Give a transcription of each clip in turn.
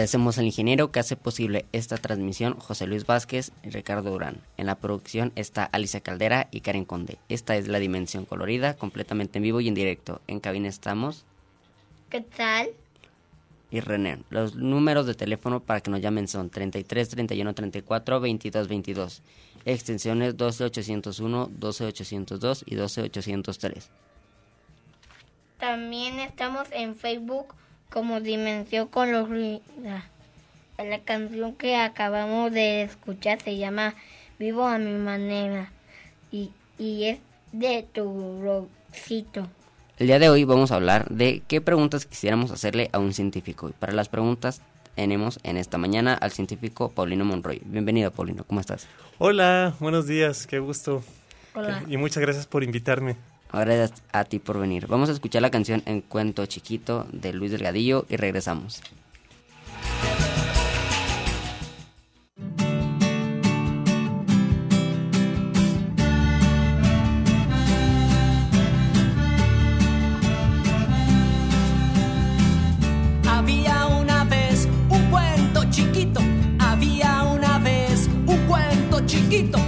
Agradecemos al ingeniero que hace posible esta transmisión, José Luis Vázquez y Ricardo Durán. En la producción está Alicia Caldera y Karen Conde. Esta es la Dimensión Colorida, completamente en vivo y en directo. En cabina estamos. ¿Qué tal? Y René. Los números de teléfono para que nos llamen son 33 31 34 22 22. Extensiones 12 801, 12 802 y 12 803. también estamos en Facebook como Dimensión Colorida. La canción que acabamos de escuchar se llama Vivo a mi manera y, y es de tu rocito. El día de hoy vamos a hablar de qué preguntas quisiéramos hacerle a un científico. Y para las preguntas tenemos en esta mañana al científico Paulino Monroy. Bienvenido, Paulino, ¿cómo estás? Hola, buenos días, qué gusto. Hola. Y muchas gracias por invitarme. Gracias a ti por venir. Vamos a escuchar la canción En Cuento Chiquito de Luis Delgadillo y regresamos. Había una vez un cuento chiquito, había una vez un cuento chiquito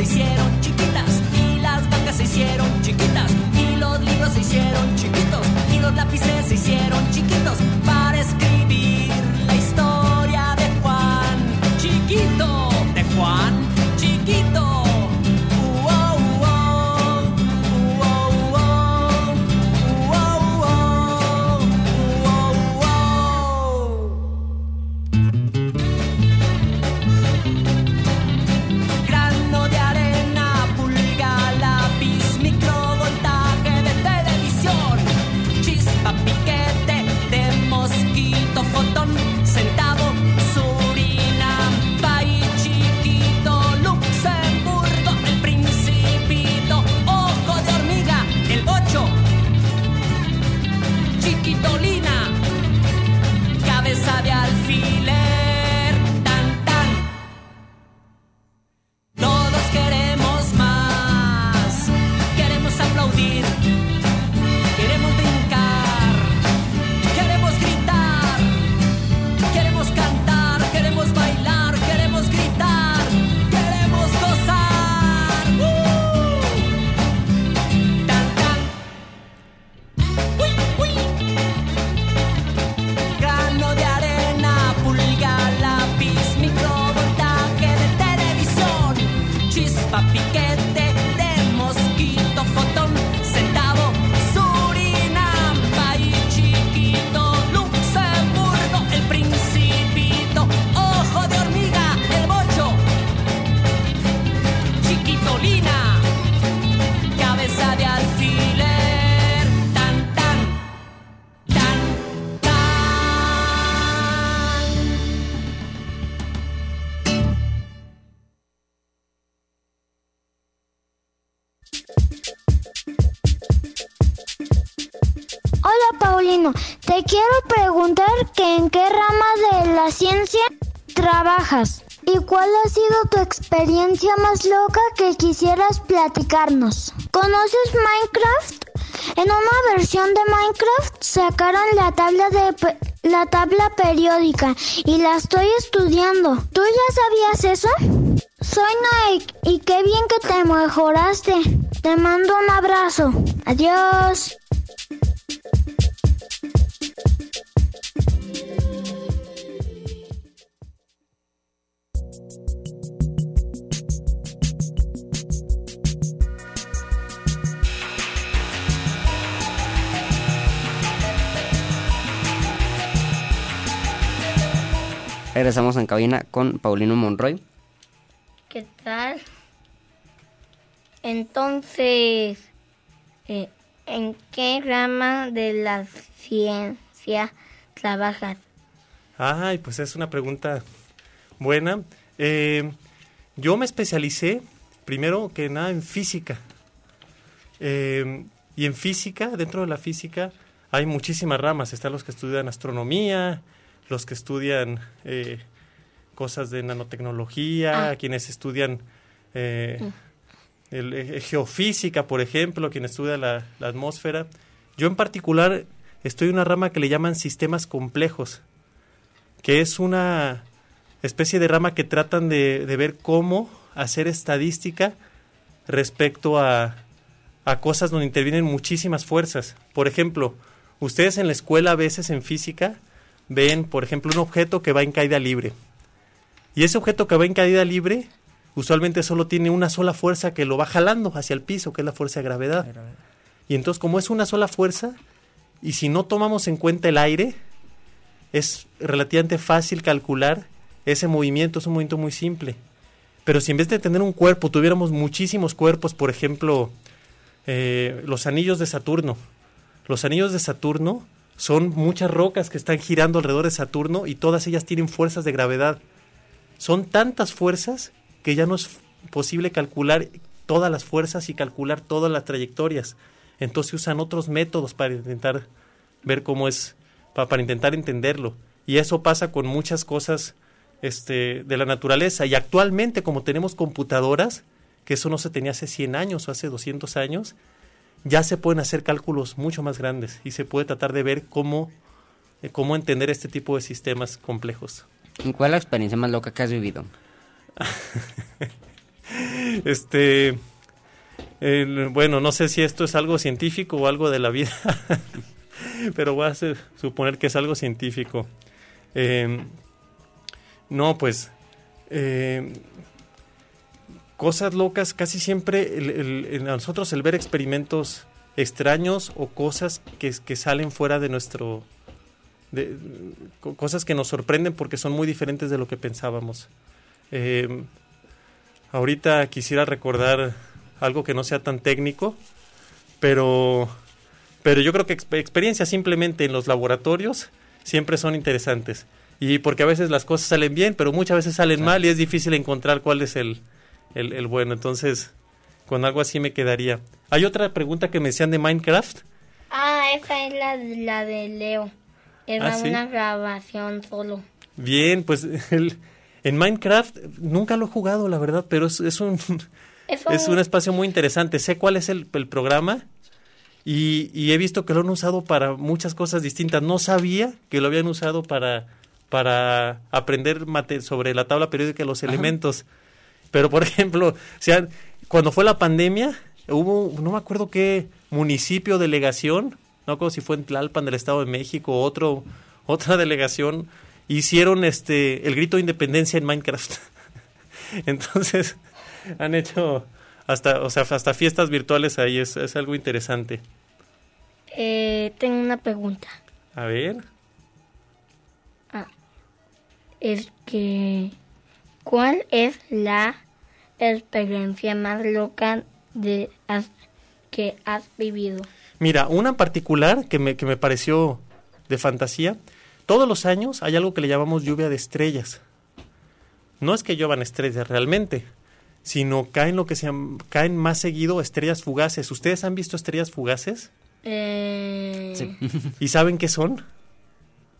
se hicieron chiquitas, y las vacas se hicieron chiquitas, y los libros se hicieron chiquitos, y los lápices se hicieron chiquitos y cuál ha sido tu experiencia más loca que quisieras platicarnos. ¿Conoces Minecraft? En una versión de Minecraft sacaron la tabla de la tabla periódica y la estoy estudiando. ¿Tú ya sabías eso? Soy Noé y qué bien que te mejoraste. Te mando un abrazo. Adiós. Regresamos en cabina con Paulino Monroy. ¿Qué tal? Entonces, eh, ¿en qué rama de la ciencia trabajas? Ay, pues es una pregunta buena. Eh, yo me especialicé, primero que nada, en física. Eh, y en física, dentro de la física, hay muchísimas ramas. Están los que estudian astronomía, los que estudian eh, cosas de nanotecnología, Ah. quienes estudian eh, Mm. el, eh, geofísica, por ejemplo, quien estudia la, la atmósfera. Yo en particular estoy en una rama que le llaman sistemas complejos, que es una especie de rama que tratan de, de ver cómo hacer estadística respecto a, a cosas donde intervienen muchísimas fuerzas. Por ejemplo, ustedes en la escuela a veces en física ven, por ejemplo, un objeto que va en caída libre. Y ese objeto que va en caída libre usualmente solo tiene una sola fuerza que lo va jalando hacia el piso, que es la fuerza de gravedad. Y entonces como es una sola fuerza, y si no tomamos en cuenta el aire, es relativamente fácil calcular ese movimiento, es un movimiento muy simple. Pero si en vez de tener un cuerpo tuviéramos muchísimos cuerpos, por ejemplo, eh, los anillos de Saturno. Los anillos de Saturno son muchas rocas que están girando alrededor de Saturno y todas ellas tienen fuerzas de gravedad. Son tantas fuerzas que ya no es posible calcular todas las fuerzas y calcular todas las trayectorias. Entonces usan otros métodos para intentar ver cómo es, pa- para, intentar entenderlo. Y eso pasa con muchas cosas este, de la naturaleza. Y actualmente, como tenemos computadoras, que eso no se tenía hace 100 años o hace 200 años, ya se pueden hacer cálculos mucho más grandes y se puede tratar de ver cómo, eh, cómo entender este tipo de sistemas complejos. ¿Cuál es la experiencia más loca que has vivido? Este, bueno, no sé si esto es algo científico o algo de la vida, pero voy a hacer- suponer que es algo científico. Eh, no, pues, eh, cosas locas, casi siempre el- nosotros el ver experimentos extraños o cosas que, que salen fuera de nuestro... de- co- cosas que nos sorprenden porque son muy diferentes de lo que pensábamos. Eh, Ahorita quisiera recordar algo que no sea tan técnico, pero, pero yo creo que exp- experiencias simplemente en los laboratorios siempre son interesantes. Y porque a veces las cosas salen bien, pero muchas veces salen mal y es difícil encontrar cuál es el, el, el bueno. Entonces, con algo así me quedaría. Hay otra pregunta que me decían de Minecraft. Ah, esa es la, la de Leo. Era Ah, ¿sí? una grabación solo. Bien, pues el, en Minecraft nunca lo he jugado, la verdad, pero es, es un... Es Es un espacio muy interesante. Sé cuál es el, el programa y, y he visto que lo han usado para muchas cosas distintas. No sabía que lo habían usado para, para aprender mate- sobre la tabla periódica de los elementos. Pero, por ejemplo, o sea, cuando fue la pandemia, hubo, no me acuerdo qué municipio, delegación, no recuerdo si fue en Tlalpan del Estado de México o otro, otra delegación, hicieron este el grito de independencia en Minecraft. Entonces, han hecho hasta, o sea, hasta fiestas virtuales ahí, es, es algo interesante. Eh, tengo una pregunta. A ver, Es que, ¿cuál es la experiencia más loca de has- que has vivido? mira, una en particular que me, que me pareció de fantasía, todos los años hay algo que le llamamos lluvia de estrellas. No es que lluevan estrellas realmente, sino caen lo que se caen más seguido estrellas fugaces. ¿Ustedes han visto estrellas fugaces? Eh, Sí. ¿Y saben qué son?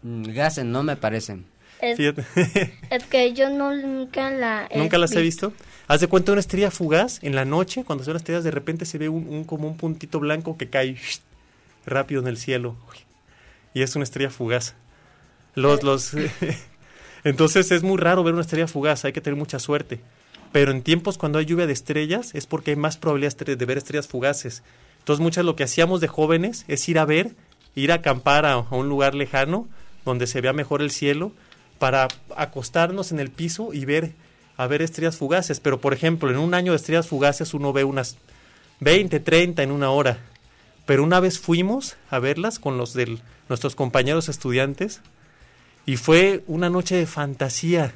Mm, Gases, no me parecen. Es, Fíjate. es que yo no nunca la he ¿Nunca las he visto? Haz de cuenta una estrella fugaz en la noche, cuando son estrellas, de repente se ve un, un- como un puntito blanco que cae rápido en el cielo. Y es una estrella fugaz. Los, los, entonces es muy raro ver una estrella fugaz, hay que tener mucha suerte. Pero en tiempos cuando hay lluvia de estrellas es porque hay más probabilidades de de ver estrellas fugaces. Entonces muchas lo que hacíamos de jóvenes es ir a ver, ir a acampar a, a un lugar lejano donde se vea mejor el cielo para acostarnos en el piso y ver a ver estrellas fugaces. Pero por ejemplo, en un año de estrellas fugaces uno ve unas 20, 30 en una hora. Pero una vez fuimos a verlas con los de nuestros compañeros estudiantes y fue una noche de fantasía.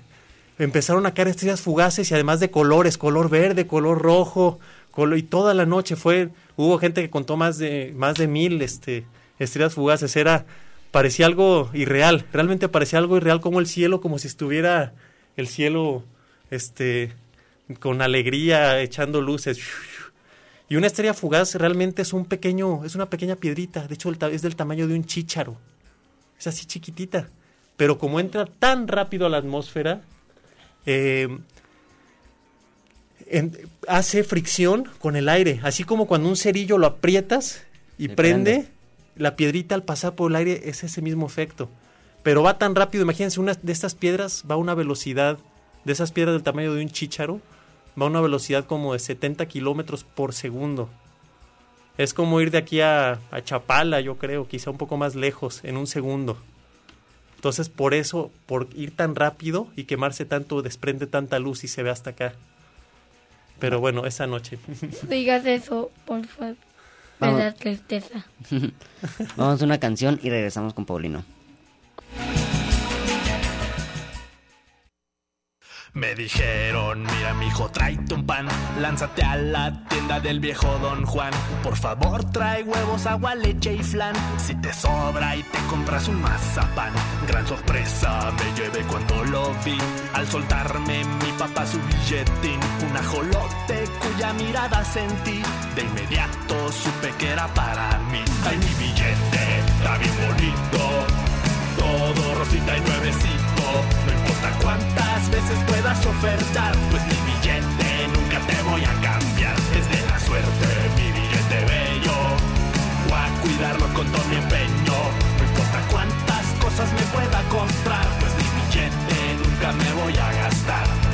Empezaron a caer estrellas fugaces y además de colores, color verde, color rojo, colo- y toda la noche fue, hubo gente que contó más de, más de mil este, estrellas fugaces, era, parecía algo irreal, realmente parecía algo irreal como el cielo, como si estuviera el cielo, este, con alegría, echando luces. Y una estrella fugaz realmente es un pequeño, es una pequeña piedrita, de hecho es del tamaño de un chícharo, es así chiquitita, pero como entra tan rápido a la atmósfera, eh, hace fricción con el aire, así como cuando un cerillo lo aprietas y prende, la piedrita al pasar por el aire es ese mismo efecto. Pero va tan rápido, imagínense, una de estas piedras va a una velocidad, de esas piedras del tamaño de un chícharo, va a una velocidad como de 70 kilómetros por segundo. Es como ir de aquí a, a Chapala, yo creo, quizá un poco más lejos, en un segundo. Entonces, por eso, por ir tan rápido y quemarse tanto, desprende tanta luz y se ve hasta acá. Pero bueno, esa noche. Digas eso, por favor. Da tristeza. Vamos a una canción y regresamos con Paulino. Me dijeron, mira mi hijo, tráete un pan, lánzate a la tienda del viejo Don Juan. Por favor, trae huevos, agua, leche y flan. Si te sobra y te compras un mazapán. Gran sorpresa me llevé cuando lo vi. Al soltarme mi papá su billetín, un ajolote cuya mirada sentí. De inmediato supe que era para mí. Ay, mi billete, está bien bonito. Todo rosita y nuevecito. Importa cuántas veces puedas ofertar, pues mi billete nunca te voy a cambiar. Es de la suerte, mi billete bello. Voy a cuidarlo con todo mi empeño. No importa cuántas cosas me pueda comprar, pues mi billete nunca me voy a gastar.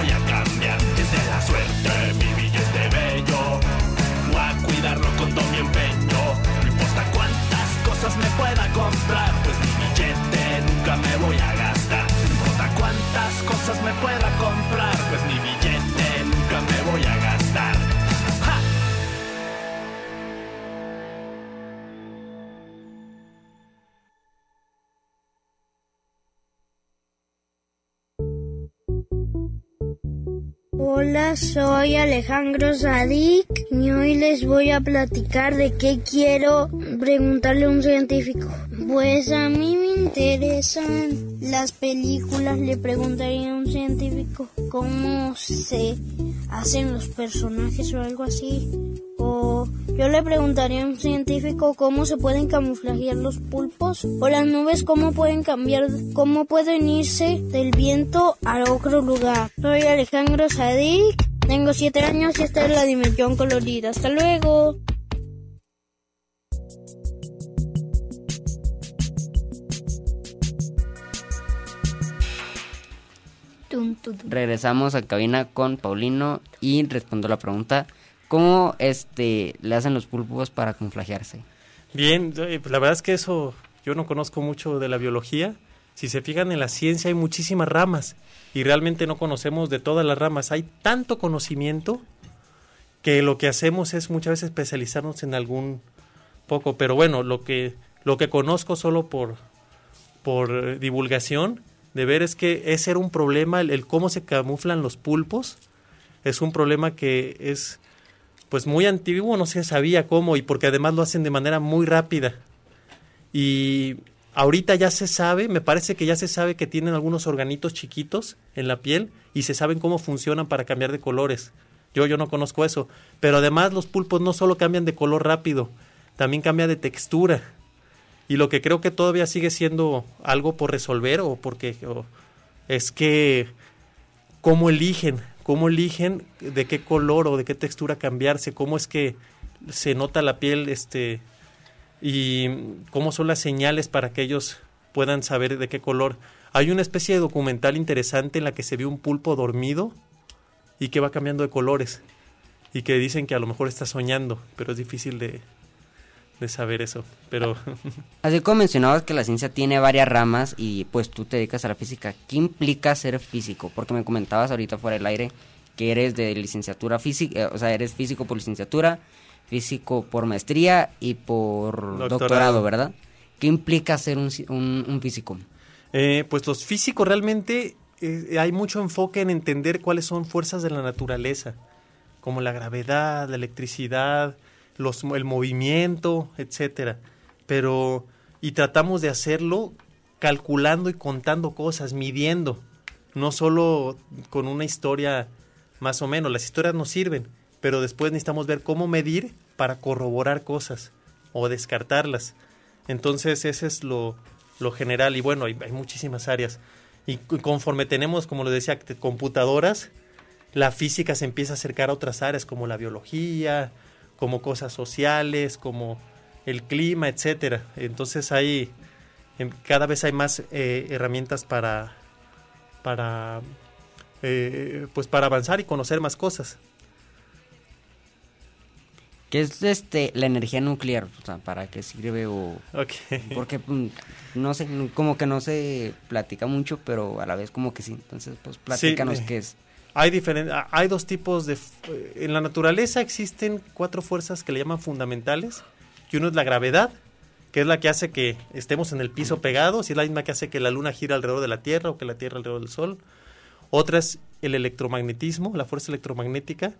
voy a cambiar. Es de la suerte, mi billete bello. Voy a cuidarlo con todo mi empeño. No importa cuántas cosas me pueda comprar, pues mi billete nunca me voy a gastar. No importa cuántas cosas me pueda comprar, Hola, soy Alejandro Sadik y hoy les voy a platicar de qué quiero preguntarle a un científico. Pues a mí me interesan las películas, le preguntaría a un científico cómo se hacen los personajes o algo así. O yo le preguntaría a un científico cómo se pueden camuflajear los pulpos o las nubes cómo pueden cambiar, cómo pueden irse del viento a otro lugar. Soy Alejandro Sadik, tengo 7 años y esta es la dimensión colorida. Hasta luego. Regresamos a cabina con Paulino y respondo la pregunta, ¿cómo este le hacen los pulpos para camuflajearse? Bien, eh, pues la verdad es que eso yo no conozco mucho de la biología. Si se fijan en la ciencia hay muchísimas ramas y realmente no conocemos de todas las ramas. Hay tanto conocimiento que lo que hacemos es muchas veces especializarnos en algún poco, pero bueno, lo que lo que conozco solo por por eh, divulgación de ver es que ese era un problema el, el cómo se camuflan los pulpos es un problema que es pues muy antiguo, no se sabía cómo y porque además lo hacen de manera muy rápida. Y ahorita ya se sabe, me parece que ya se sabe que tienen algunos organitos chiquitos en la piel y se saben cómo funcionan para cambiar de colores. Yo yo no conozco eso, pero además los pulpos no solo cambian de color rápido, también cambia de textura. Y lo que creo que todavía sigue siendo algo por resolver o porque es que cómo eligen, cómo eligen de qué color o de qué textura cambiarse, cómo es que se nota la piel este y cómo son las señales para que ellos puedan saber de qué color. Hay una especie de documental interesante en la que se ve un pulpo dormido y que va cambiando de colores y que dicen que a lo mejor está soñando, pero es difícil de, de saber eso. Pero Así como mencionabas que la ciencia tiene varias ramas y pues tú te dedicas a la física, ¿qué implica ser físico? Porque me comentabas ahorita fuera del aire que eres de licenciatura física, eh, o sea, eres físico por licenciatura, físico por maestría y por doctorado, Doctorado. ¿verdad? ¿Qué implica ser un, un, un físico? Eh, pues los físicos realmente eh, hay mucho enfoque en entender cuáles son fuerzas de la naturaleza, como la gravedad, la electricidad, el movimiento, etcétera. Pero y tratamos de hacerlo calculando y contando cosas, midiendo, no solo con una historia más o menos. Las historias nos sirven, pero después necesitamos ver cómo medir para corroborar cosas o descartarlas. Entonces ese es lo, lo general y bueno, hay, hay, muchísimas áreas. Y conforme tenemos, como lo decía, computadoras, la física se empieza a acercar a otras áreas como la biología, como cosas sociales, como el clima, etcétera. Entonces hay cada vez hay más eh, herramientas para para eh, pues para avanzar y conocer más cosas. ¿Qué es este la energía nuclear? O sea, ¿para qué sirve o okay. porque mm, no sé, como que no se platica mucho, pero a la vez como que sí. Entonces, pues platícanos sí, qué es. Hay diferentes hay dos tipos de en la naturaleza existen cuatro fuerzas que le llaman fundamentales, que uno es la gravedad, que es la que hace que estemos en el piso pegados y es la misma que hace que la luna gira alrededor de la Tierra o que la Tierra alrededor del Sol. Otra es el electromagnetismo, la fuerza electromagnética,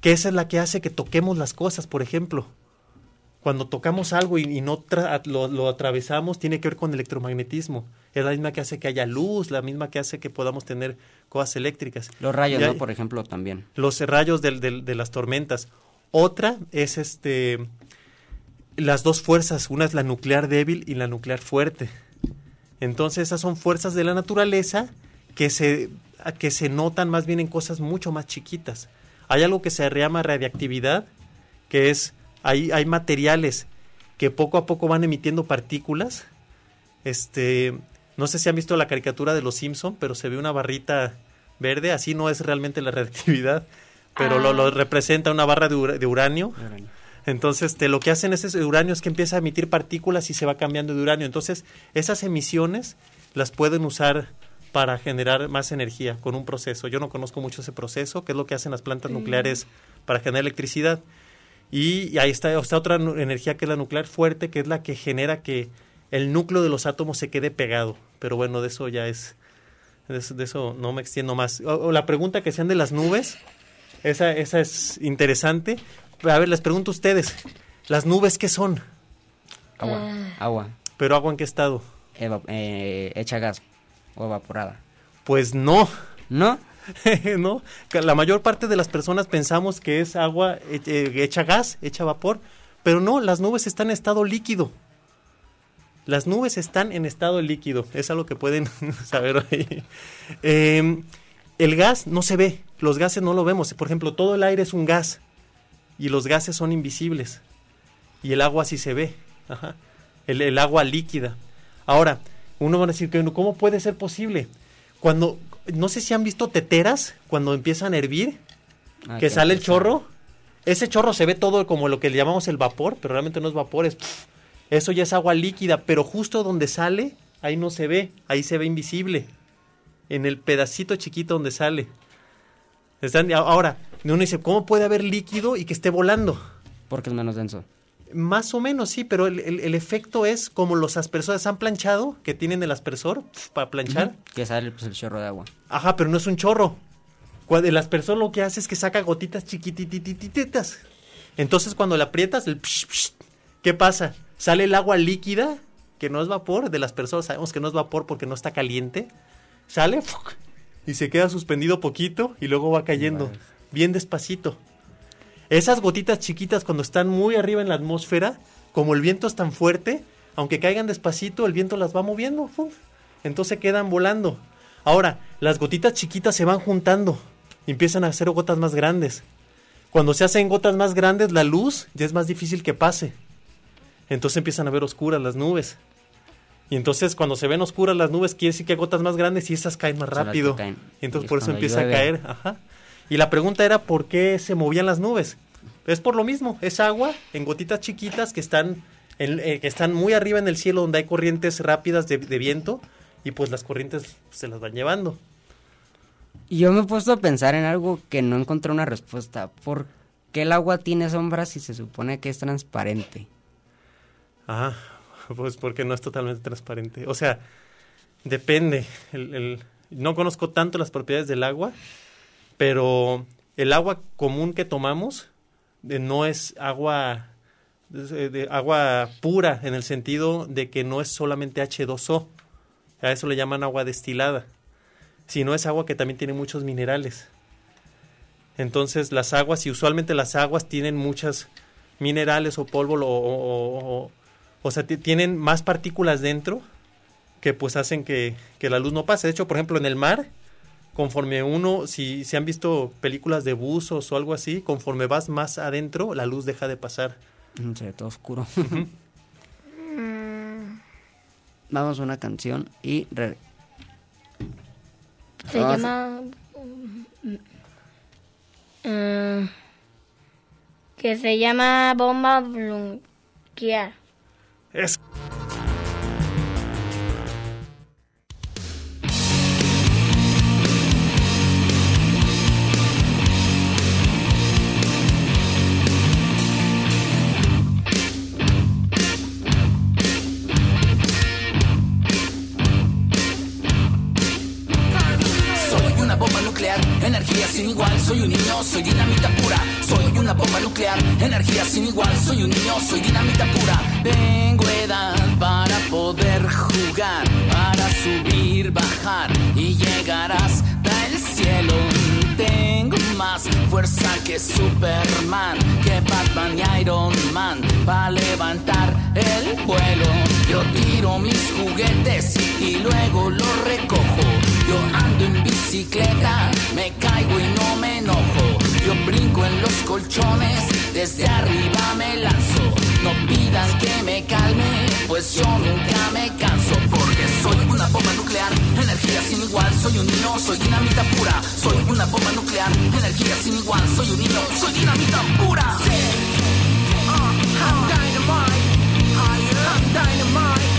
que esa es la que hace que toquemos las cosas, por ejemplo. Cuando tocamos algo y, y no lo, lo, atravesamos, tiene que ver con electromagnetismo. Es la misma que hace que haya luz, la misma que hace que podamos tener cosas eléctricas. Los rayos, ¿no? Por ejemplo, también. Los rayos de, las tormentas. Otra es este las dos fuerzas, una es la nuclear débil y la nuclear fuerte. Entonces esas son fuerzas de la naturaleza que se, que se notan más bien en cosas mucho más chiquitas. Hay algo que se llama radiactividad, que es, hay, hay materiales que poco a poco van emitiendo partículas. Este, no sé si han visto la caricatura de los Simpson, pero se ve una barrita verde, así no es realmente la radiactividad, pero ah. lo, lo, representa una barra de, ur de uranio. uranio. Entonces, te, lo que hacen ese uranio es que empieza a emitir partículas y se va cambiando de uranio. Entonces, esas emisiones las pueden usar para generar más energía con un proceso. Yo no conozco mucho ese proceso, que es lo que hacen las plantas mm. nucleares para generar electricidad. Y, y ahí está, está otra energía que es la nuclear fuerte, que es la que genera que el núcleo de los átomos se quede pegado. Pero bueno, de eso ya es, de eso, de eso no me extiendo más. O, o la pregunta que sean de las nubes, esa, esa es interesante. A ver, les pregunto a ustedes, ¿las nubes qué son? Agua. Ah. Agua. ¿Pero agua en qué estado? Eva eh, hecha gas o evaporada. Pues no. ¿No? no. La mayor parte de las personas pensamos que es agua eh, hecha gas, hecha vapor, pero no, las nubes están en estado líquido. Las nubes están en estado líquido, es algo que pueden saber ahí. Eh, el gas no se ve, los gases no lo vemos. Por ejemplo, todo el aire es un gas y los gases son invisibles y el agua sí se ve, Ajá. El, el, agua líquida. Ahora, uno va a decir que cómo puede ser posible cuando no sé si han visto teteras cuando empiezan a hervir ah, que sale el chorro, ese chorro se ve todo como lo que le llamamos el vapor, pero realmente no es vapor, es pff, eso ya es agua líquida, pero justo donde sale ahí no se ve, ahí se ve invisible en el pedacito chiquito donde sale. Están, ahora, uno dice, ¿cómo puede haber líquido y que esté volando? Porque es menos denso. Más o menos, sí, pero el, el, el efecto es como los aspersores han planchado, que tienen el aspersor pf, para planchar. Uh -huh. Que sale pues, el chorro de agua. Ajá, pero no es un chorro. Cuando el aspersor lo que hace es que saca gotitas chiquititititas. Entonces, cuando le aprietas, el psh, psh, ¿qué pasa? Sale el agua líquida, que no es vapor, del aspersor sabemos que no es vapor porque no está caliente. Sale y se queda suspendido poquito y luego va cayendo. Bien despacito. Esas gotitas chiquitas cuando están muy arriba en la atmósfera, como el viento es tan fuerte, aunque caigan despacito, el viento las va moviendo. Entonces quedan volando. Ahora, las gotitas chiquitas se van juntando y empiezan a hacer gotas más grandes. Cuando se hacen gotas más grandes, la luz ya es más difícil que pase. Entonces empiezan a ver oscuras las nubes. Y entonces cuando se ven oscuras las nubes, quiere decir que hay gotas más grandes y esas caen más rápido. Caen. Y entonces y por eso empieza llueve. a caer. Ajá. Y la pregunta era por qué se movían las nubes. Es por lo mismo, es agua en gotitas chiquitas que están, en, eh, que están muy arriba en el cielo donde hay corrientes rápidas de, de, viento y pues las corrientes se las van llevando. Y yo me he puesto a pensar en algo que no encontré una respuesta. ¿Por qué el agua tiene sombras si se supone que es transparente? Ah, Pues porque no es totalmente transparente. O sea, depende. El, no conozco tanto las propiedades del agua, pero el agua común que tomamos eh, no es agua de, de agua pura en el sentido de que no es solamente H2O. A eso le llaman agua destilada. Sino es agua que también tiene muchos minerales. Entonces las aguas, y usualmente las aguas tienen muchas minerales o polvo o, o sea, tienen más partículas dentro que pues hacen que, que, la luz no pase. De hecho, por ejemplo, en el mar, conforme uno, si, si han visto películas de buzos o algo así, conforme vas más adentro, la luz deja de pasar. Se ve todo oscuro. Vamos a una canción y... Re... Se Vamos llama... Uh, que se llama bomba bloquear. Es... energía sin igual, soy un niño, soy dinamita pura, soy una bomba nuclear, energía sin igual, soy un niño, soy dinamita pura, para subir, bajar y llegar hasta el cielo. Tengo más fuerza que Superman, que Batman y Iron Man, para levantar el vuelo. Yo tiro mis juguetes y luego los recojo. Yo ando en bicicleta, me caigo y no me enojo. Yo brinco en los colchones, desde arriba me lanzo. No pidan que me calme, pues yo nunca me canso. Porque soy una bomba nuclear, energía sin igual. Soy un niño, soy dinamita pura. Soy una bomba nuclear, energía sin igual. Soy un niño, soy dinamita pura. Sí. Uh, I'm dynamite. I'm dynamite.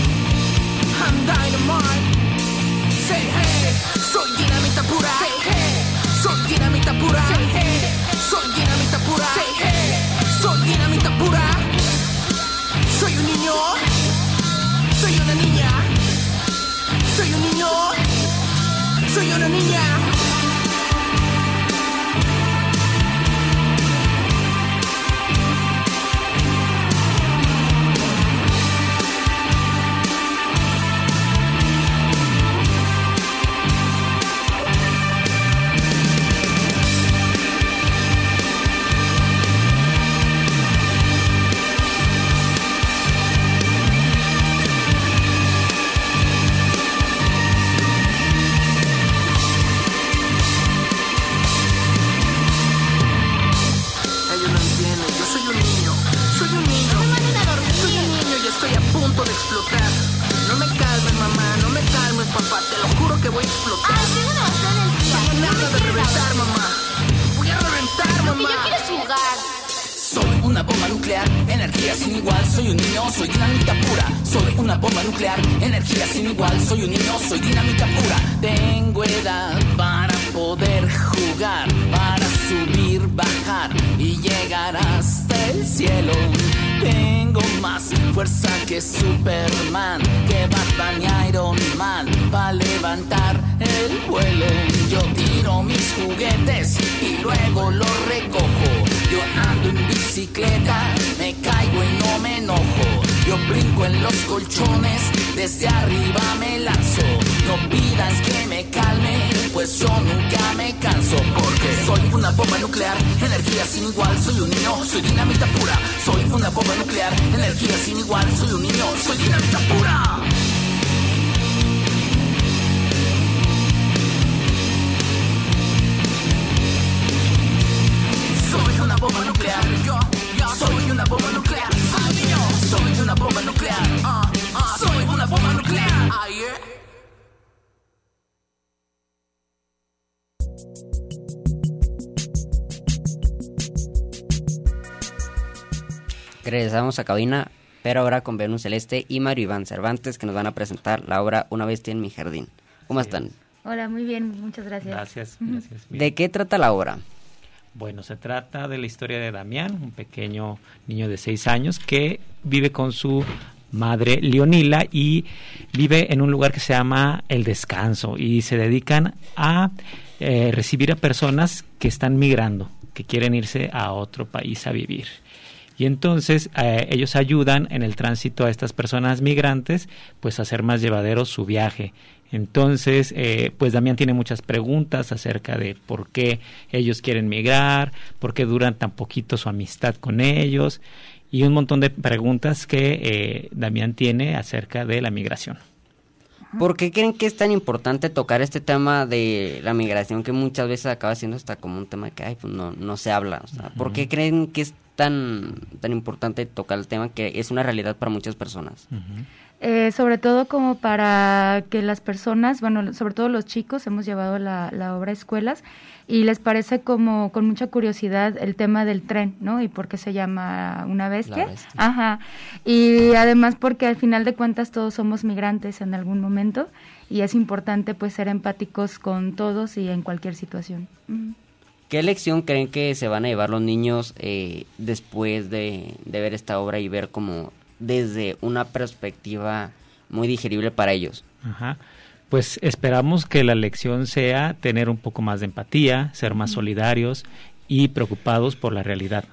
I'm dynamite. Say hey, soy dinamita pura. Say hey, soy dinamita pura. Say hey, soy dinamita pura. Say hey, soy dinamita pura. Una niña. Punto de explotar. No me calmes, mamá, no me calmes, papá, te lo juro que voy a explotar. Ay, tengo una bastante energía. No me de reventar, mamá. Voy a reventar, Lo que mamá. yo quiero es jugar. Soy una bomba nuclear, energía sin igual, soy un niño, soy dinamita pura. Soy una bomba nuclear, energía sin igual, soy un niño, soy dinamita pura. Tengo edad para poder jugar, para subir, bajar y llegar hasta el cielo. Tengo más fuerza que Superman, que Batman y Iron Man, para levantar el vuelo. Yo tiro mis juguetes y luego los recojo. Yo ando en bicicleta, me caigo y no me enojo. Yo brinco en los colchones, desde arriba me lanzo. No pidas que me calme, pues yo nunca me canso. Porque soy una bomba nuclear, energía sin igual. Soy un niño, soy dinamita pura. Soy una bomba nuclear, energía sin igual. Soy un niño, soy dinamita pura. Soy una bomba nuclear. Yo, yo soy una bomba nuclear. Ay, yo soy una bomba nuclear. Ah, Regresamos a cabina, pero ahora con Venus Celeste y Mario Iván Cervantes que nos van a presentar la obra Una bestia en mi jardín. ¿Cómo están? Hola, muy bien, muchas gracias. Gracias, gracias. Bien. ¿De qué trata la obra? Bueno, se trata de la historia de Damián, un pequeño niño de seis años que vive con su madre Leonila y vive en un lugar que se llama El Descanso y se dedican a eh, recibir a personas que están migrando, que quieren irse a otro país a vivir. Y entonces eh, ellos ayudan en el tránsito a estas personas migrantes, pues a hacer más llevadero su viaje. Entonces, eh, pues Damián tiene muchas preguntas acerca de por qué ellos quieren migrar, por qué duran tan poquito su amistad con ellos y un montón de preguntas que eh, Damián tiene acerca de la migración. ¿Por qué creen que es tan importante tocar este tema de la migración que muchas veces acaba siendo hasta como un tema que ay, pues no, no se habla? O sea, ¿Por qué creen que es tan, tan importante tocar el tema que es una realidad para muchas personas? Eh, sobre todo como para que las personas, bueno, sobre todo los chicos, hemos llevado la, la, obra a escuelas y les parece como con mucha curiosidad el tema del tren, ¿no? Y por qué se llama una bestia. bestia. Ajá. Y además porque al final de cuentas todos somos migrantes en algún momento y es importante pues ser empáticos con todos y en cualquier situación. ¿Qué lección creen que se van a llevar los niños eh, después de, de ver esta obra y ver cómo desde una perspectiva muy digerible para ellos. Ajá. Pues esperamos que la lección sea tener un poco más de empatía, ser más solidarios y preocupados por la realidad.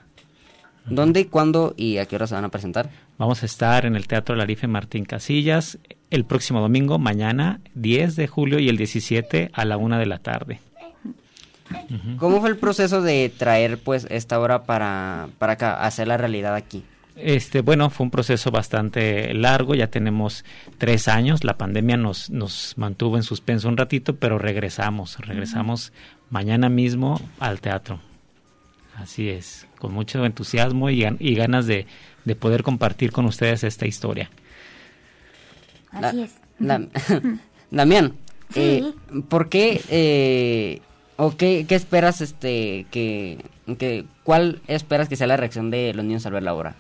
¿Dónde, cuándo y a qué hora se van a presentar? Vamos a estar en el Teatro Larife Martín Casillas el próximo domingo, mañana 10 de julio y el 17 a la una de la tarde. ¿Cómo fue el proceso de traer pues esta obra para, para acá, hacer la realidad aquí? Este, bueno, fue un proceso bastante largo, ya tenemos tres años, la pandemia nos, nos mantuvo en suspenso un ratito, pero regresamos, regresamos mañana mismo al teatro. Así es, con mucho entusiasmo y, y ganas de, de, poder compartir con ustedes esta historia. Así es. La, Damián, sí. eh, ¿por qué eh, o qué, qué, esperas este que, que cuál esperas que sea la reacción de los niños al ver la obra?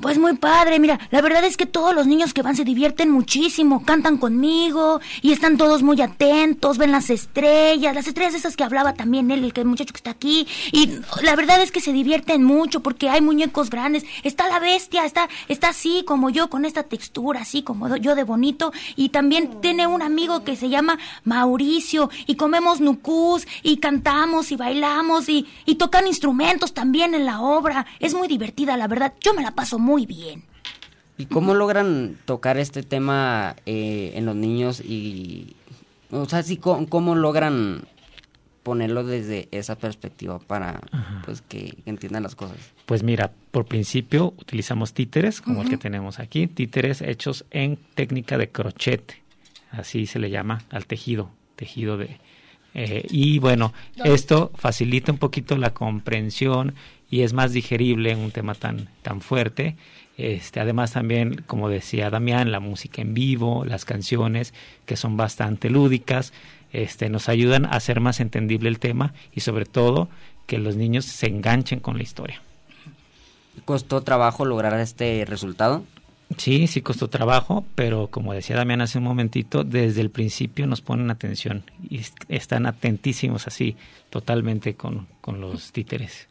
Pues muy padre, mira, la verdad es que todos los niños que van se divierten muchísimo, cantan conmigo y están todos muy atentos, ven las estrellas, las estrellas esas que hablaba también él, el, muchacho que está aquí, y la verdad es que se divierten mucho porque hay muñecos grandes, está la bestia, está, está así como yo, con esta textura, así como yo de bonito, y también tiene un amigo que se llama Mauricio, y comemos nucús, y cantamos, y bailamos, y, y tocan instrumentos también en la obra, es muy divertida, la verdad, yo me la paso muy bien. ¿Y cómo logran tocar este tema eh, en los niños y, o sea, sí, cómo, cómo, logran ponerlo desde esa perspectiva para, Ajá. pues, que entiendan las cosas? Pues mira, por principio utilizamos títeres, como uh -huh. el que tenemos aquí, títeres hechos en técnica de crochet, así se le llama al tejido, tejido de... Eh, y bueno, esto facilita un poquito la comprensión y es más digerible en un tema tan, tan fuerte. Este, además también, como decía Damián, la música en vivo, las canciones que son bastante lúdicas, este, nos ayudan a hacer más entendible el tema y sobre todo que los niños se enganchen con la historia. ¿Costó trabajo lograr este resultado? Sí, sí costó trabajo, pero como decía Damián hace un momentito, desde el principio nos ponen atención y están atentísimos así totalmente con, con los títeres.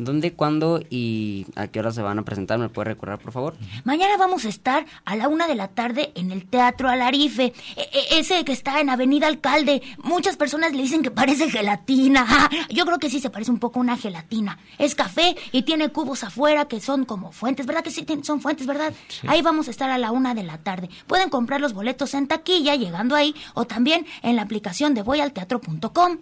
¿Dónde, cuándo y a qué hora se van a presentar? ¿Me puede recordar, por favor? Mañana vamos a estar a la una de la tarde en el Teatro Alarife, e -e ese que está en Avenida Alcalde. Muchas personas le dicen que parece gelatina. Yo creo que sí se parece un poco a una gelatina. Es café y tiene cubos afuera que son como fuentes, ¿verdad? Que sí son fuentes, ¿verdad? Sí. Ahí vamos a estar a la una de la tarde. Pueden comprar los boletos en taquilla llegando ahí o también en la aplicación de voyalteatro.com.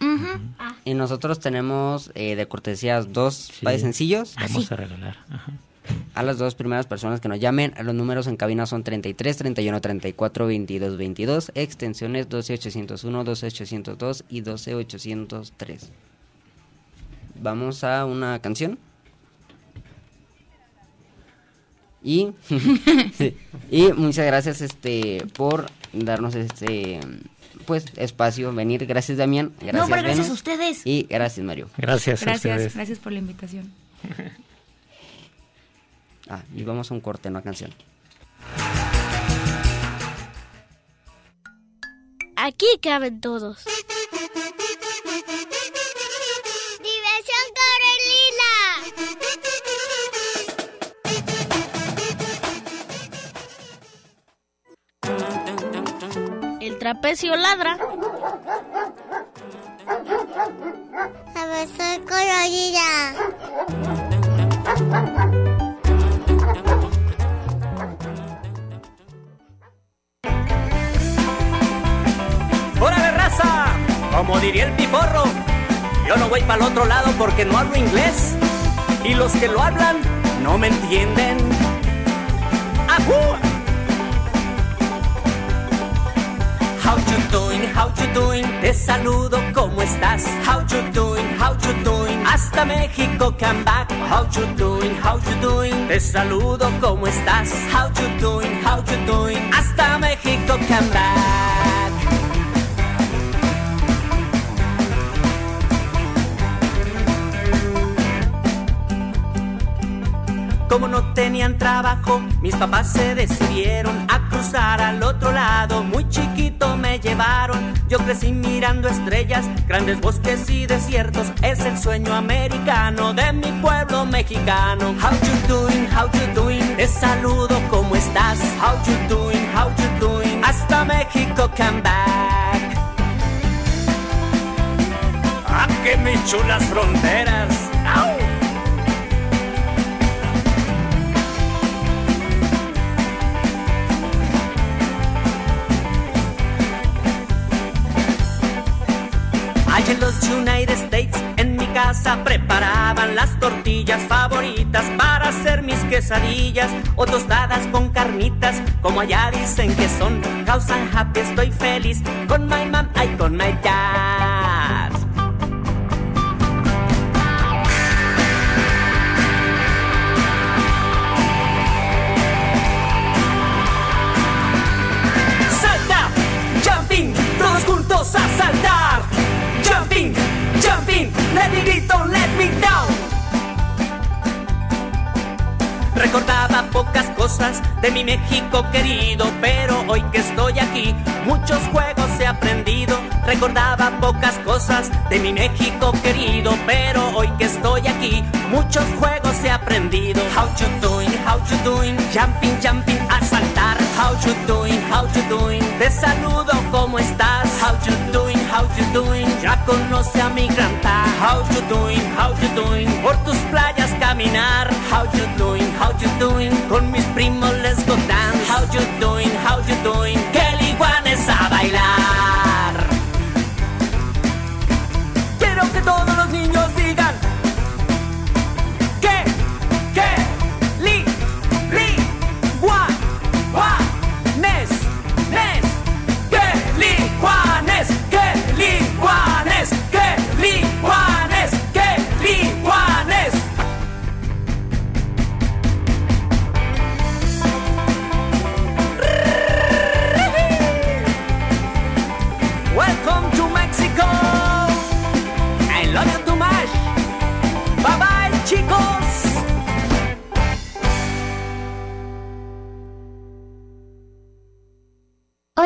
Uh -huh. ah. Y nosotros tenemos eh, de cortesías dos sí. pares sencillos. Vamos a regalar. Ajá. A las dos primeras personas que nos llamen, los números en cabina son 33, 31, 34, 22, 22, extensiones 12801, 12802 y 12803. Vamos a una canción. Y, y muchas gracias este por darnos este pues espacio venir. Gracias Damián. Gracias, no, pero gracias Venus, a ustedes. Y gracias Mario. Gracias. Gracias, a ustedes. gracias por la invitación. ah, y vamos a un corte, una canción. Aquí caben todos. Trapecio ladra. A ver, soy colorida. ¡Órale, raza! Como diría el piporro, yo no voy para el otro lado porque no hablo inglés. Y los que lo hablan no me entienden. ¡Ajú! You doing, how you doing, te saludo, ¿cómo estás? How you doing, how you doing, hasta México come back. How you doing, how you doing, te saludo, ¿cómo estás? How you doing, how you doing, hasta México come back. Como no tenían trabajo, mis papás se decidieron a cruzar al otro lado. Muy chiquito me llevaron, yo crecí mirando estrellas, grandes bosques y desiertos. Es el sueño americano de mi pueblo mexicano. How you doing, how you doing, te saludo, ¿cómo estás? How you doing, how you doing, hasta México come back. ¡Ah, que chulas fronteras! ¡Au! En los United States, en mi casa preparaban las tortillas favoritas para hacer mis quesadillas o tostadas con carnitas, como allá dicen que son. House and happy, estoy feliz con my mom y con my dad. Salta, jumping, todos juntos a let me beat, don't let me down. Recordaba pocas cosas de mi México querido, pero hoy que estoy aquí, muchos juegos he aprendido. Recordaba pocas cosas de mi México querido, pero hoy que estoy aquí, muchos juegos he aprendido. How you doing, how you doing, jumping, jumping, a saltar. How you doing, how you doing, te saludo, ¿cómo estás? How you doing, how you doing, ya conoce a mi granta. How you doing, how you doing, por tus playas caminar. How you doing, how you doing, con mis primos les go dance. How you doing, how you doing,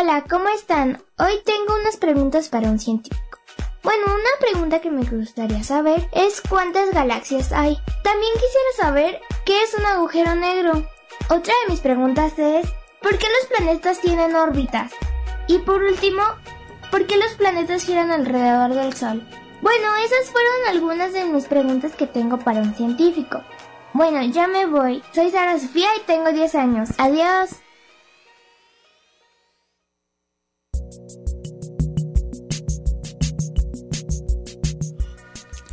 Hola, ¿cómo están? Hoy tengo unas preguntas para un científico. Bueno, una pregunta que me gustaría saber es cuántas galaxias hay. También quisiera saber qué es un agujero negro. Otra de mis preguntas es ¿por qué los planetas tienen órbitas? Y por último, ¿por qué los planetas giran alrededor del Sol? Bueno, esas fueron algunas de mis preguntas que tengo para un científico. Bueno, ya me voy. Soy Sara Sofía y tengo 10 años. Adiós.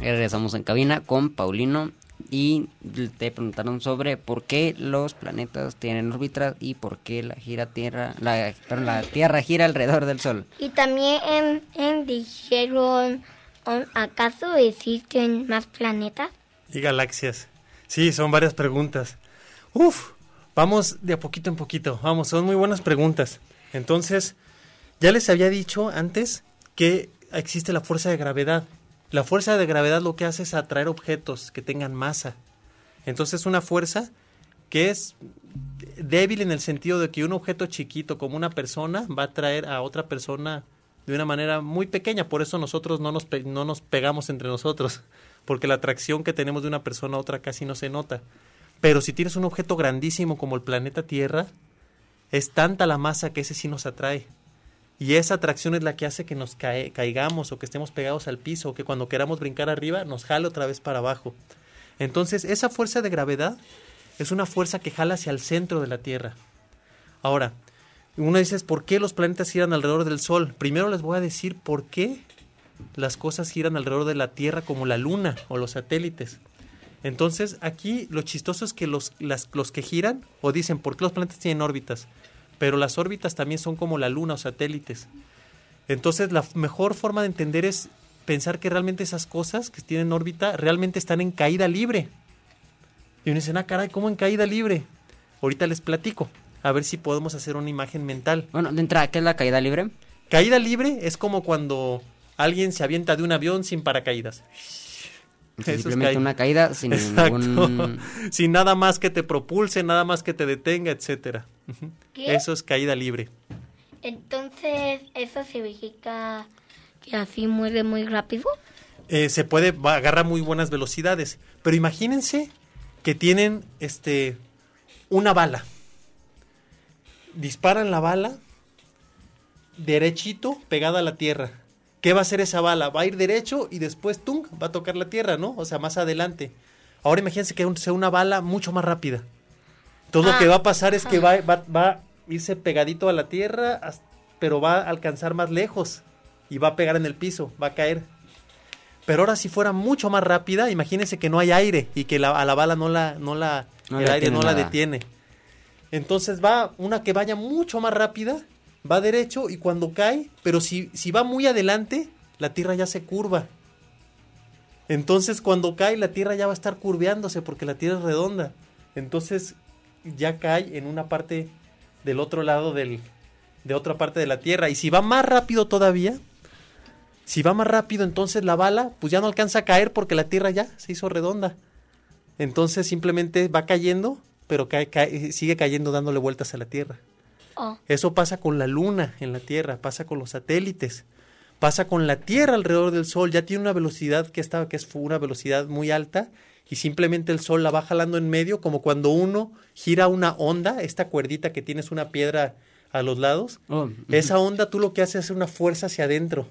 Regresamos en cabina con Paulino y te preguntaron sobre por qué los planetas tienen órbitas y por qué la gira Tierra, la, perdón, la Tierra gira alrededor del Sol. Y también em, em, dijeron, ¿acaso existen más planetas? Y galaxias. Sí, son varias preguntas. Uf, vamos de a poquito en poquito. Vamos, son muy buenas preguntas. Entonces, ya les había dicho antes que existe la fuerza de gravedad. La fuerza de gravedad lo que hace es atraer objetos que tengan masa. Entonces, una fuerza que es débil en el sentido de que un objeto chiquito como una persona va a atraer a otra persona de una manera muy pequeña. Por eso nosotros no nos, pe- no nos pegamos entre nosotros, porque la atracción que tenemos de una persona a otra casi no se nota. Pero si tienes un objeto grandísimo como el planeta Tierra, es tanta la masa que ese sí nos atrae. Y esa atracción es la que hace que nos cae- caigamos o que estemos pegados al piso o que cuando queramos brincar arriba nos jale otra vez para abajo. Entonces, esa fuerza de gravedad es una fuerza que jala hacia el centro de la Tierra. Ahora, uno dice, ¿por qué los planetas giran alrededor del Sol? Primero les voy a decir por qué las cosas giran alrededor de la Tierra como la Luna o los satélites. Entonces, aquí lo chistoso es que los, los que giran, o dicen, ¿por qué los planetas tienen órbitas? Pero las órbitas también son como la Luna o satélites. Entonces, la mejor forma de entender es pensar que realmente esas cosas que tienen órbita realmente están en caída libre. Y uno dice, ah, caray, ¿cómo en caída libre? Ahorita les platico, a ver si podemos hacer una imagen mental. Bueno, de entrada, ¿qué es la caída libre? Caída libre es como cuando alguien se avienta de un avión sin paracaídas. Simplemente una caída sin Exacto. ningún... sin nada más que te propulse, nada más que te detenga, etcétera. Eso es caída libre. Entonces, ¿eso significa que así muere muy rápido? Eh, se puede agarra muy buenas velocidades, pero imagínense que tienen este una bala. Disparan la bala derechito pegada a la tierra. ¿Qué va a hacer esa bala? Va a ir derecho y después tung, va a tocar la tierra, ¿no? O sea, más adelante. Ahora imagínense que sea una bala mucho más rápida. Todo lo Ah, que va a pasar es que va, va, va a irse pegadito a la tierra, pero va a alcanzar más lejos y va a pegar en el piso, va a caer. Pero ahora si fuera mucho más rápida, imagínense que no hay aire y que la- a la bala no la, no la, No el aire no la detiene. Entonces va una que vaya mucho más rápida, va derecho y cuando cae, pero si, si va muy adelante, la tierra ya se curva. Entonces cuando cae, la tierra ya va a estar curveándose porque la tierra es redonda. Entonces ya cae en una parte del otro lado del, de otra parte de la tierra. Y si va más rápido todavía, si va más rápido, entonces la bala, pues ya no alcanza a caer porque la tierra ya se hizo redonda. Entonces simplemente va cayendo, pero sigue cayendo dándole vueltas a la tierra. Oh. Eso pasa con la luna en la Tierra, pasa con los satélites, pasa con la Tierra alrededor del Sol. Ya tiene una velocidad que, está, que es una velocidad muy alta y simplemente el Sol la va jalando en medio, como cuando uno gira una onda, esta cuerdita que tienes una piedra a los lados. Oh. Esa onda tú lo que haces es una fuerza hacia adentro.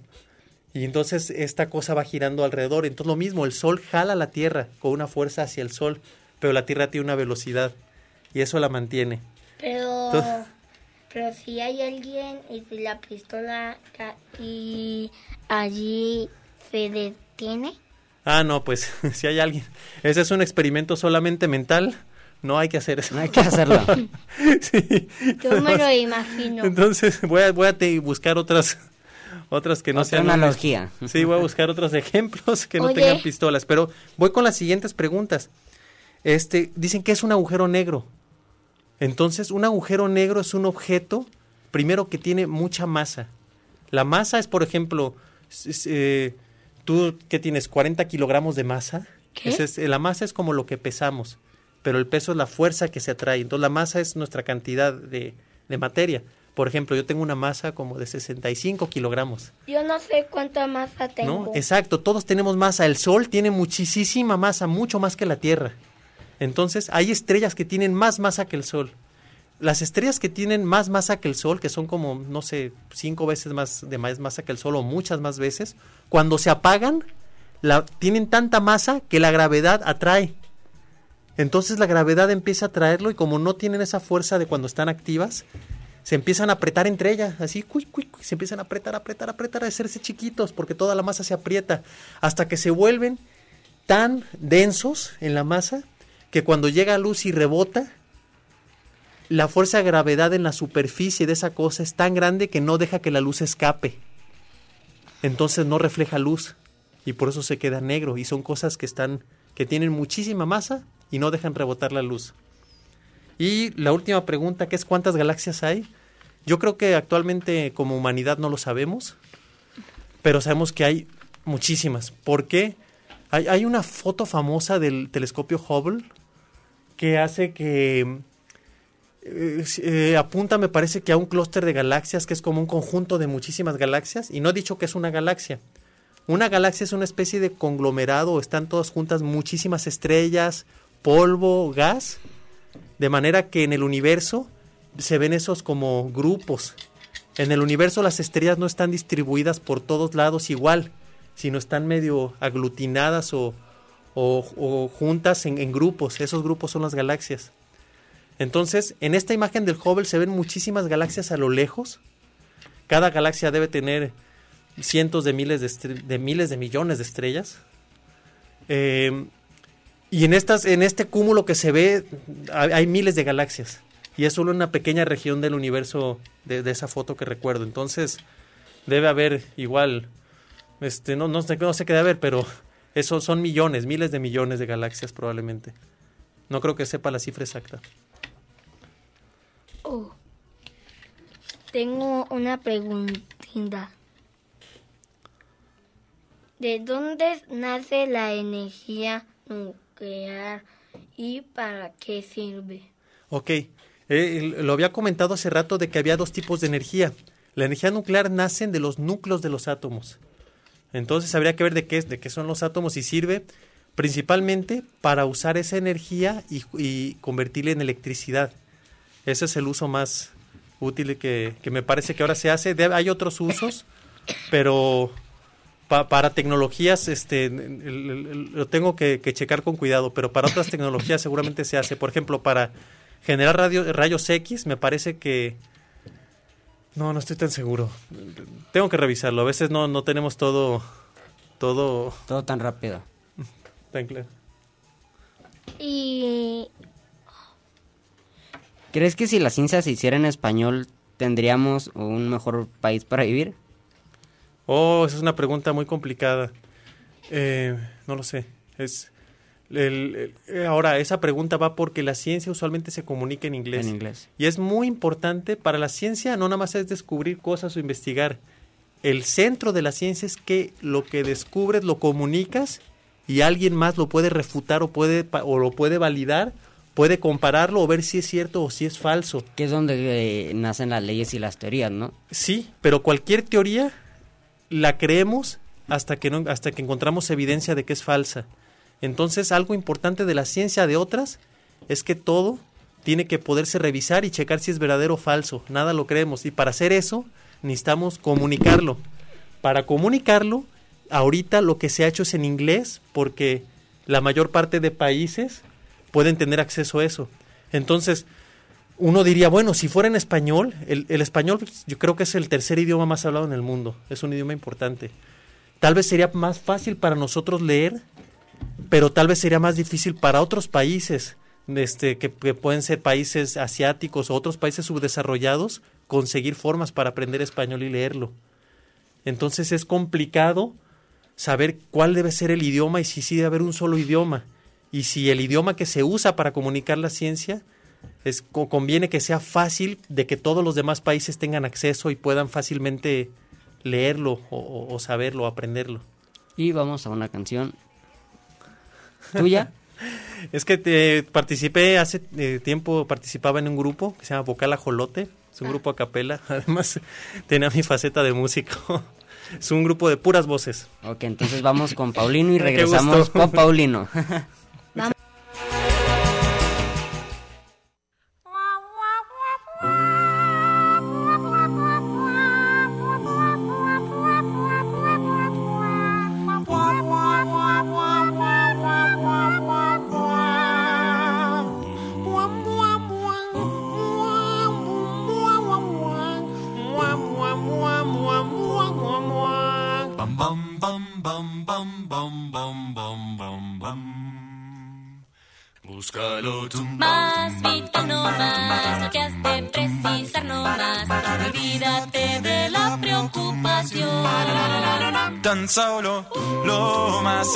Y entonces esta cosa va girando alrededor. Entonces lo mismo, el Sol jala la Tierra con una fuerza hacia el Sol, pero la Tierra tiene una velocidad y eso la mantiene. Pero, Entonces- pero si hay alguien y si la pistola y allí se detiene. Ah, no, pues si hay alguien. Ese es un experimento solamente mental. No hay que hacer eso. No hay que hacerlo. Sí. Yo me lo imagino. Entonces voy a, voy a te- buscar otras otras que no Otra sean un- analogía. Sí, voy a buscar otros ejemplos que no Oye. tengan pistolas. Pero voy con las siguientes preguntas. Este, dicen que es un agujero negro. Entonces, un agujero negro es un objeto, primero que tiene mucha masa. La masa es, por ejemplo, eh, tú que tienes 40 kilogramos de masa. ¿Qué? Es- la masa es como lo que pesamos, pero el peso es la fuerza que se atrae. Entonces, la masa es nuestra cantidad de, de materia. Por ejemplo, yo tengo una masa como de 65 kilogramos. Yo no sé cuánta masa tengo. ¿no? Exacto, todos tenemos masa. El Sol tiene muchísima masa, mucho más que la Tierra. Entonces, hay estrellas que tienen más masa que el Sol. Las estrellas que tienen más masa que el Sol, que son como, no sé, cinco veces más de más masa que el Sol o muchas más veces, cuando se apagan, tienen tanta masa que la gravedad atrae. Entonces la gravedad empieza a atraerlo y como no tienen esa fuerza de cuando están activas, se empiezan a apretar entre ellas, así, cuy, cuy, cuy, se empiezan a apretar, apretar, apretar, a hacerse chiquitos, porque toda la masa se aprieta, hasta que se vuelven tan densos en la masa que cuando llega a luz y rebota, la fuerza de gravedad en la superficie de esa cosa es tan grande que no deja que la luz escape. Entonces no refleja luz y por eso se queda negro y son cosas que están que tienen muchísima masa y no dejan rebotar la luz. Y la última pregunta, que es cuántas galaxias hay. Yo creo que actualmente como humanidad no lo sabemos, pero sabemos que hay muchísimas. ¿Por qué? Hay, hay una foto famosa del telescopio Hubble que hace que eh, eh, apunta, me parece que a un clúster de galaxias que es como un conjunto de muchísimas galaxias, y no he dicho que es una galaxia. Una galaxia es una especie de conglomerado, están todas juntas muchísimas estrellas, polvo, gas, de manera que en el universo se ven esos como grupos. En el universo las estrellas no están distribuidas por todos lados igual, sino están medio aglutinadas o, o, juntas en, grupos. Esos grupos son las galaxias. Entonces, en esta imagen del Hubble se ven muchísimas galaxias a lo lejos. Cada galaxia debe tener cientos de miles de, miles de millones de estrellas. Eh, y en estas, en este cúmulo que se ve, hay, miles de galaxias. Y es solo una pequeña región del universo de, de esa foto que recuerdo. Entonces, debe haber igual, este, no, no sé, no sé qué debe haber, pero eso son millones, miles de millones de galaxias probablemente. No creo que sepa la cifra exacta. Oh. Tengo una preguntita. ¿De dónde nace la energía nuclear y para qué sirve? Ok, eh, lo había comentado hace rato de que había dos tipos de energía. La energía nuclear nacen de los núcleos de los átomos. Entonces habría que ver de qué, de qué son los átomos y sirve principalmente para usar esa energía y, convertirla en electricidad. Ese es el uso más útil que, que me parece que ahora se hace. Hay otros usos, pero pa- para tecnologías este, lo tengo que, checar con cuidado, pero para otras tecnologías seguramente se hace. Por ejemplo, para generar rayos X, me parece que... No, no estoy tan seguro. Tengo que revisarlo. A veces no, no tenemos todo... Todo... Todo tan rápido. Tan claro. Y ¿Crees que si la ciencia se hiciera en español tendríamos un mejor país para vivir? Oh, esa es una pregunta muy complicada. Eh, no lo sé. Es el- el- ahora, esa pregunta va porque la ciencia usualmente se comunica en inglés. En inglés. Y es muy importante para la ciencia, no nada más es descubrir cosas o investigar. El centro de la ciencia es que lo que descubres lo comunicas y alguien más lo puede refutar o, puede, o lo puede validar, puede compararlo o ver si es cierto o si es falso. Que es donde eh, nacen las leyes y las teorías, ¿no? Sí, pero cualquier teoría la creemos hasta que no, hasta que encontramos evidencia de que es falsa. Entonces, algo importante de la ciencia de otras es que todo tiene que poderse revisar y checar si es verdadero o falso. Nada lo creemos y para hacer eso necesitamos comunicarlo. Para comunicarlo, ahorita lo que se ha hecho es en inglés porque la mayor parte de países pueden tener acceso a eso. Entonces, uno diría, bueno, si fuera en español, el, el español pues, yo creo que es el tercer idioma más hablado en el mundo, es un idioma importante. Tal vez sería más fácil para nosotros leer, pero tal vez sería más difícil para otros países, este, que, pueden ser países asiáticos o otros países subdesarrollados, conseguir formas para aprender español y leerlo. Entonces es complicado saber cuál debe ser el idioma y si sí debe haber un solo idioma. Y si el idioma que se usa para comunicar la ciencia es, co- conviene que sea fácil de que todos los demás países tengan acceso y puedan fácilmente leerlo o, o- saberlo aprenderlo. Y vamos a una canción. ¿Tuya? Es que te, participé hace eh, tiempo, participaba en un grupo que se llama Vocal Ajolote, es un grupo a capela, además tenía mi faceta de músico, es un grupo de puras voces. Ok, entonces vamos con Paulino y regresamos con Paulino.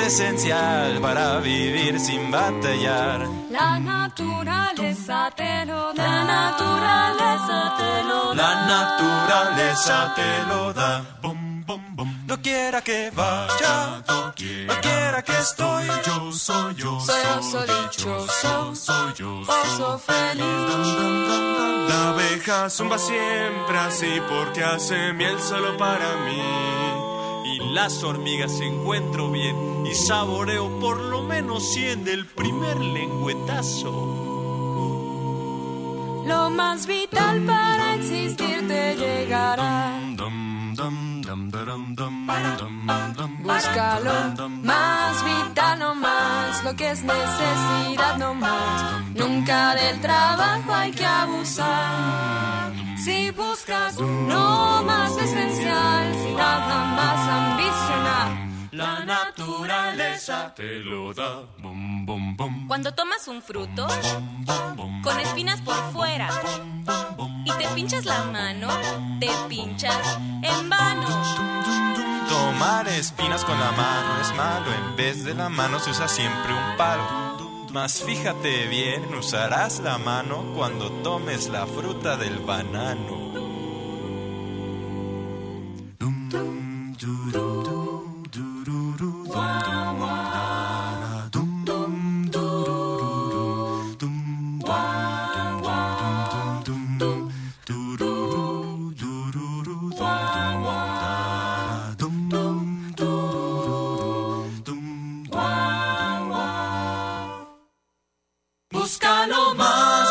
Esencial para vivir sin batallar. La naturaleza te lo da. La naturaleza te lo da. La naturaleza te lo da. Bum, bum, bum. No quiera que vaya, no quiera que estoy. Yo soy yo, Soy oso dichoso, soy yo, oso feliz. La abeja zumba siempre así porque hace miel solo para mí. Y las hormigas encuentro bien y saboreo por lo menos 100 del primer lengüetazo. Lo más vital para existir te llegará. Búscalo más vital no más, lo que es necesidad no más. Nunca del trabajo hay que abusar. Si buscas lo más esencial, si nada más ambicionar. La naturaleza te lo da. Cuando tomas un fruto con espinas por fuera y te pinchas la mano, te pinchas en vano. Tomar espinas con la mano es malo. En vez de la mano se usa siempre un palo. Mas fíjate bien, usarás la mano cuando tomes la fruta del banano. No más,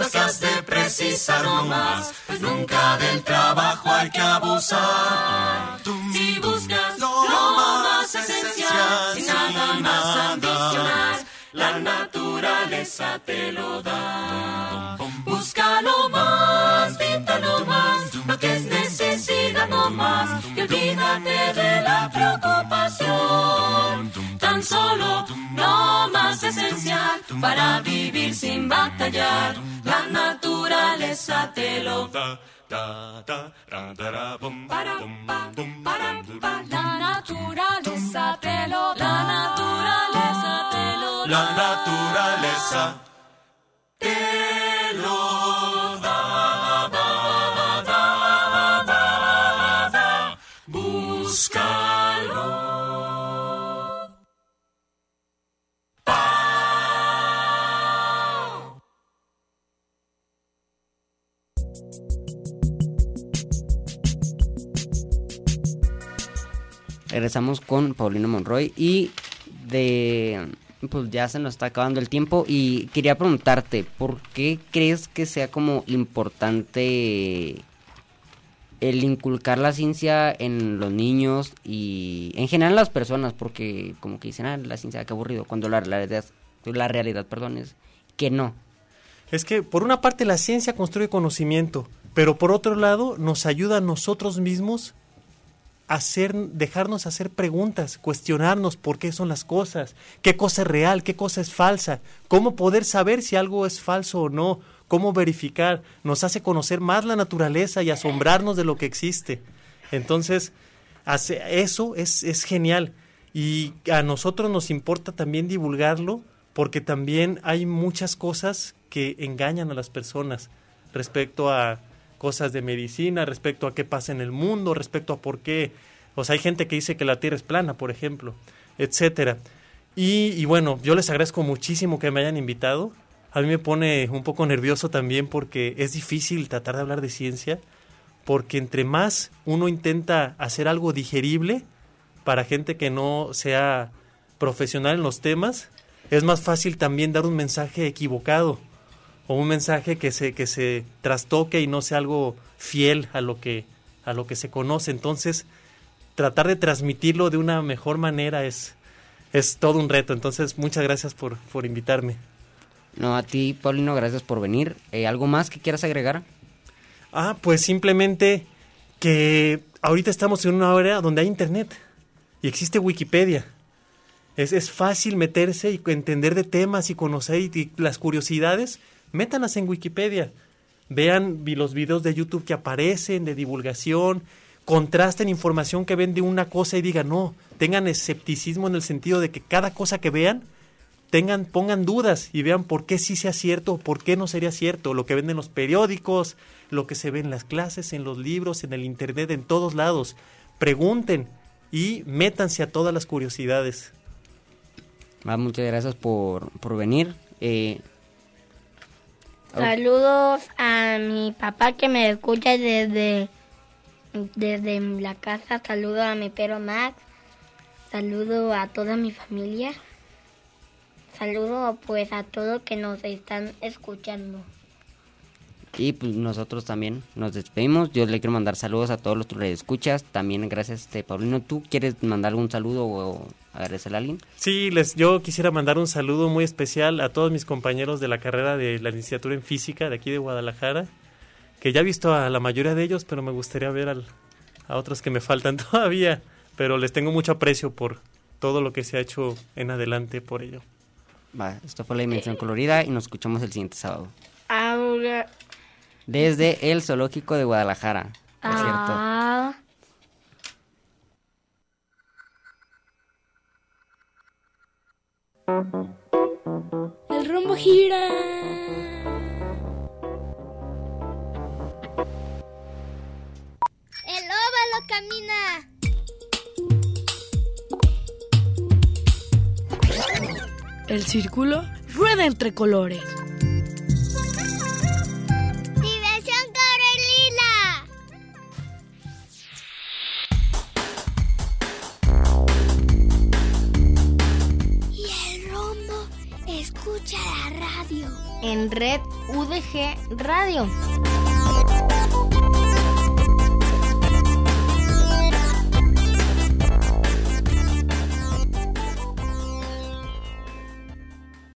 lo que has de precisar no más, pues nunca del trabajo hay que abusar. Si buscas lo más esencial, sin nada más ambicionar, la naturaleza te lo da. Busca lo más no más, lo que es necesidad no más, y olvídate de la preocupación. Tan solo lo más esencial para vivir sin batallar, la naturaleza te lo da. La naturaleza te lo da. La naturaleza te lo da. La naturaleza te lo da, Regresamos con Paulino Monroy y de pues ya se nos está acabando el tiempo y quería preguntarte, ¿por qué crees que sea como importante el inculcar la ciencia en los niños y en general en las personas? Porque como que dicen, ah, la ciencia, qué aburrido, cuando la realidad, la realidad, perdón, es que no. Es que por una parte la ciencia construye conocimiento, pero por otro lado nos ayuda a nosotros mismos hacer, dejarnos hacer preguntas, cuestionarnos por qué son las cosas, qué cosa es real, qué cosa es falsa, cómo poder saber si algo es falso o no, cómo verificar, nos hace conocer más la naturaleza y asombrarnos de lo que existe. Entonces, hace, eso es, es genial y a nosotros nos importa también divulgarlo porque también hay muchas cosas que engañan a las personas respecto a cosas de medicina, respecto a qué pasa en el mundo, respecto a por qué, o sea, hay gente que dice que la Tierra es plana, por ejemplo, etcétera. Y, y bueno, yo les agradezco muchísimo que me hayan invitado. A mí me pone un poco nervioso también porque es difícil tratar de hablar de ciencia, porque entre más uno intenta hacer algo digerible para gente que no sea profesional en los temas, es más fácil también dar un mensaje equivocado o un mensaje que se que se trastoque y no sea algo fiel a lo que a lo que se conoce entonces tratar de transmitirlo de una mejor manera es es todo un reto entonces muchas gracias por por invitarme No, a ti, Paulino, gracias por venir. Eh, ¿Algo más que quieras agregar? ah pues simplemente que ahorita estamos en una era donde hay internet y existe Wikipedia es, es fácil meterse y entender de temas y conocer y, y las curiosidades métanlas en Wikipedia, vean los videos de YouTube que aparecen de divulgación, contrasten información que ven de una cosa y digan, no, tengan escepticismo en el sentido de que cada cosa que vean, tengan, pongan dudas y vean por qué sí sea cierto o por qué no sería cierto, lo que ven en los periódicos, lo que se ve en las clases, en los libros, en el internet, en todos lados. Pregunten y métanse a todas las curiosidades. Muchas gracias por, por venir. Eh, Saludos a mi papá que me escucha desde, desde la casa. Saludo a mi perro Max. Saludo a toda mi familia. saludo pues a todos que nos están escuchando. Y pues nosotros también nos despedimos. Yo le quiero mandar saludos a todos los que escuchas. También gracias, este, Paulino. ¿Tú quieres mandar algún saludo o agradecerle a alguien? Sí, les, yo quisiera mandar un saludo muy especial a todos mis compañeros de la carrera de la licenciatura en física de aquí de Guadalajara, que ya he visto a la mayoría de ellos, pero me gustaría ver al, a otros que me faltan todavía. Pero les tengo mucho aprecio por todo lo que se ha hecho en adelante por ello. Va, esto fue la dimensión colorida y nos escuchamos el siguiente sábado. Ahora. Desde el zoológico de Guadalajara. por Ah. El rombo gira. El óvalo camina. El círculo rueda entre colores. En red UDG Radio.